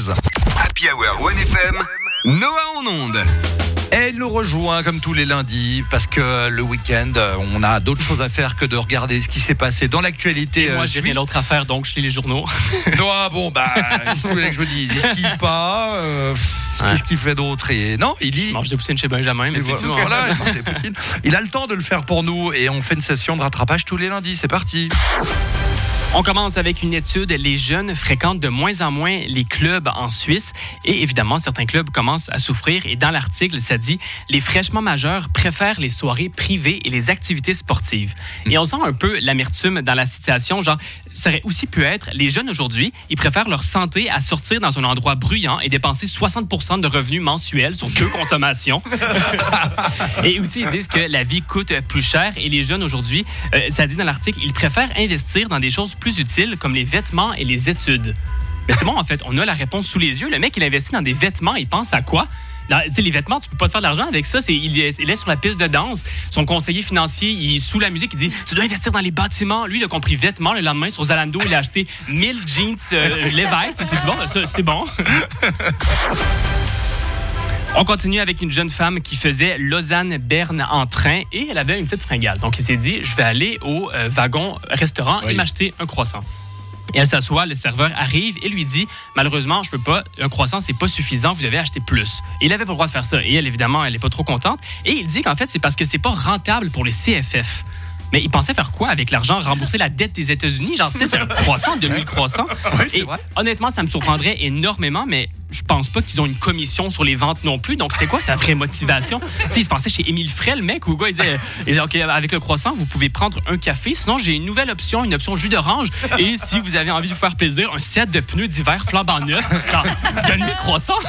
Reeves. Happy Hour 1FM, Noah en onde. Elle nous rejoint comme tous les lundis parce que le week-end, euh, on a d'autres choses à faire que de regarder ce qui s'est passé dans l'actualité. Moi, euh, j'ai rien d'autre à faire, donc je lis les journaux. Noah, bon, bah, qu'est-ce que vous voulez que je vous dise Il skie pas. euh, Ouais. Qu'est-ce qu'il fait d'autre Et non, il lit. Mange des poutines chez Benjamin, mais c'est voilà, tout. hein. voilà, il mange des poutines. Il a le temps de le faire pour nous et on fait une session de rattrapage tous les lundis. C'est parti. On commence avec une étude. Les jeunes fréquentent de moins en moins les clubs en Suisse. Et évidemment, certains clubs commencent à souffrir. Et dans l'article, ça dit les fraîchement majeurs préfèrent les soirées privées et les activités sportives. Et on sent un peu l'amertume dans la situation. Genre, ça aurait aussi pu être les jeunes aujourd'hui, ils préfèrent leur santé à sortir dans un endroit bruyant et dépenser 60% de revenus mensuels sur deux consommations. Et aussi, ils disent que la vie coûte plus cher et les jeunes aujourd'hui, euh, ça dit dans l'article, ils préfèrent investir dans des choses plus utiles comme les vêtements et les études. Mais c'est bon, en fait, on a la réponse sous les yeux. Le mec, il investit dans des vêtements, il pense à quoi? Dans- les vêtements, tu peux pas te faire de l'argent avec ça. C'est, il, est, il est sur la piste de danse. Son conseiller financier, il sous la musique, il dit Tu dois investir dans les bâtiments. Lui, il a compris vêtements. Le lendemain, sur Zalando, il a acheté 1000 jeans euh, Levi's. S'est dit Bon, ben, c'est bon. On continue avec une jeune femme qui faisait Lausanne-Berne en train et elle avait une petite fringale. Donc, il s'est dit, je vais aller au euh, wagon-restaurant Oui. et m'acheter un croissant. Et elle s'assoit, le serveur arrive et lui dit Malheureusement, je peux pas, un croissant, c'est pas suffisant, vous devez acheter plus. Et il avait pas le droit de faire ça. Et elle, évidemment, elle est pas trop contente. Et il dit qu'en fait, c'est parce que c'est pas rentable pour les CFF. Mais il pensait faire quoi avec l'argent? Rembourser la dette des États-Unis? Genre, c'est un croissant, demi-croissant. Oui, c'est Et vrai. honnêtement, ça me surprendrait énormément, mais je pense pas qu'ils ont une commission sur les ventes non plus. Donc, c'était quoi sa vraie motivation? tu sais, il se pensait chez Émile Frey, le mec, où le gars, il disait, il disait, OK, avec le croissant, vous pouvez prendre un café. Sinon, j'ai une nouvelle option, une option jus d'orange. Et si vous avez envie de vous faire plaisir, un set de pneus d'hiver flambant neuf. Genre, donne-moi le croissant.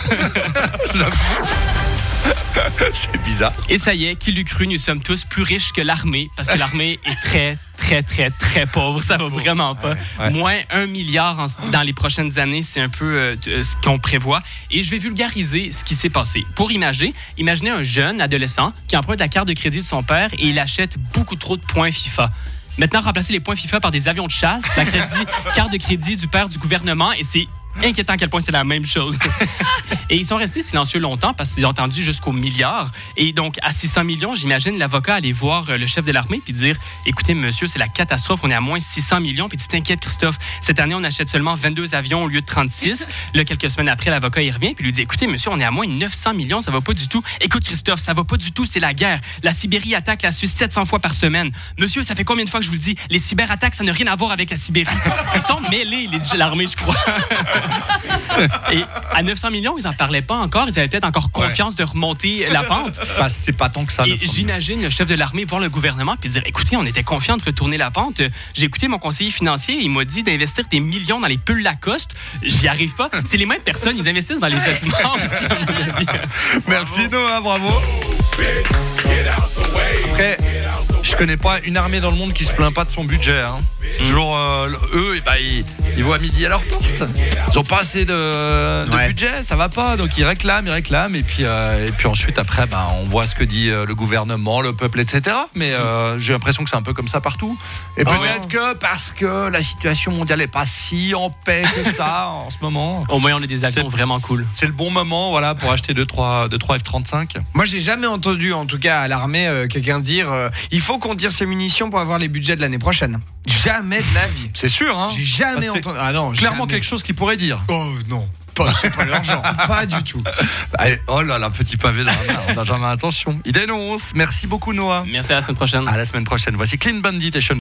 C'est bizarre. Et ça y est, qui l'eût cru, nous sommes tous plus riches que l'armée, parce que l'armée est très, très, très, très pauvre. Ça va vraiment pas. Moins un milliard en- dans les prochaines années, c'est un peu euh, de- ce qu'on prévoit. Et je vais vulgariser ce qui s'est passé. Pour imaginer, imaginez un jeune adolescent qui emprunte la carte de crédit de son père et il achète beaucoup trop de points FIFA. Maintenant, remplacer les points FIFA par des avions de chasse, la crédit, carte de crédit du père du gouvernement, et c'est inquiétant à quel point c'est la même chose. Et ils sont restés silencieux longtemps parce qu'ils ont entendu jusqu'au milliard. Et donc, à 600 millions, j'imagine l'avocat aller voir euh, le chef de l'armée puis dire Écoutez, monsieur, c'est la catastrophe, on est à moins 600 millions. Puis tu t'inquiètes, Christophe, cette année, on achète seulement 22 avions au lieu de 36. Là, quelques semaines après, l'avocat, il revient puis lui dit Écoutez, monsieur, on est à moins 900 millions, ça va pas du tout. Écoute, Christophe, ça va pas du tout, c'est la guerre. La Sibérie attaque la Suisse 700 fois par semaine. Monsieur, ça fait combien de fois que je vous le dis? Les cyberattaques, ça n'a rien à voir avec la Sibérie. Ils sont mêlés, l'armée, je crois. Et à 900 millions, ils en parlaient pas encore. Ils avaient peut-être encore confiance de remonter la pente. C'est pas, c'est pas tant que ça. Et 900 millions. j'imagine le chef de l'armée voir le gouvernement puis dire écoutez, on était confiant de retourner la pente. J'ai écouté mon conseiller financier, il m'a dit d'investir des millions dans les pulls Lacoste. J'y arrive pas. C'est les mêmes personnes, ils investissent dans les vêtements aussi. Merci Noah, bravo. Après, je connais pas une armée dans le monde qui se plaint pas de son budget. hein. C'est toujours euh, eux, et bah, ils, ils vont à midi à leur porte. Ils ont pas assez de, de Ouais. budget, ça va pas. Donc ils réclament, ils réclament, et puis euh, et puis ensuite après, bah, on voit ce que dit euh, le gouvernement, le peuple, etc. Mais euh, j'ai l'impression que c'est un peu comme ça partout. Et peut-être que parce que la situation mondiale est pas si en paix que ça en ce moment. Au moins, on a des avions C'est- vraiment cool. C'est le bon moment, voilà, pour acheter 2 3 deux, trois F35. Moi, j'ai jamais entendu, en tout cas à l'armée, euh, quelqu'un dire euh, il faut qu'on tire ses munitions pour avoir les budgets de l'année prochaine. Jamais de la vie. C'est sûr, hein J'ai jamais Bah, c'est entendu. Ah non, Clairement jamais. quelque chose qu'il pourrait dire. Oh non, pas, c'est pas l'argent. pas du tout. Allez, oh là là, petit pavé main. Benjamin, attention. Il dénonce. Merci beaucoup, Noah. Merci à la semaine prochaine. À la semaine prochaine. Voici Clean Bandit et Sean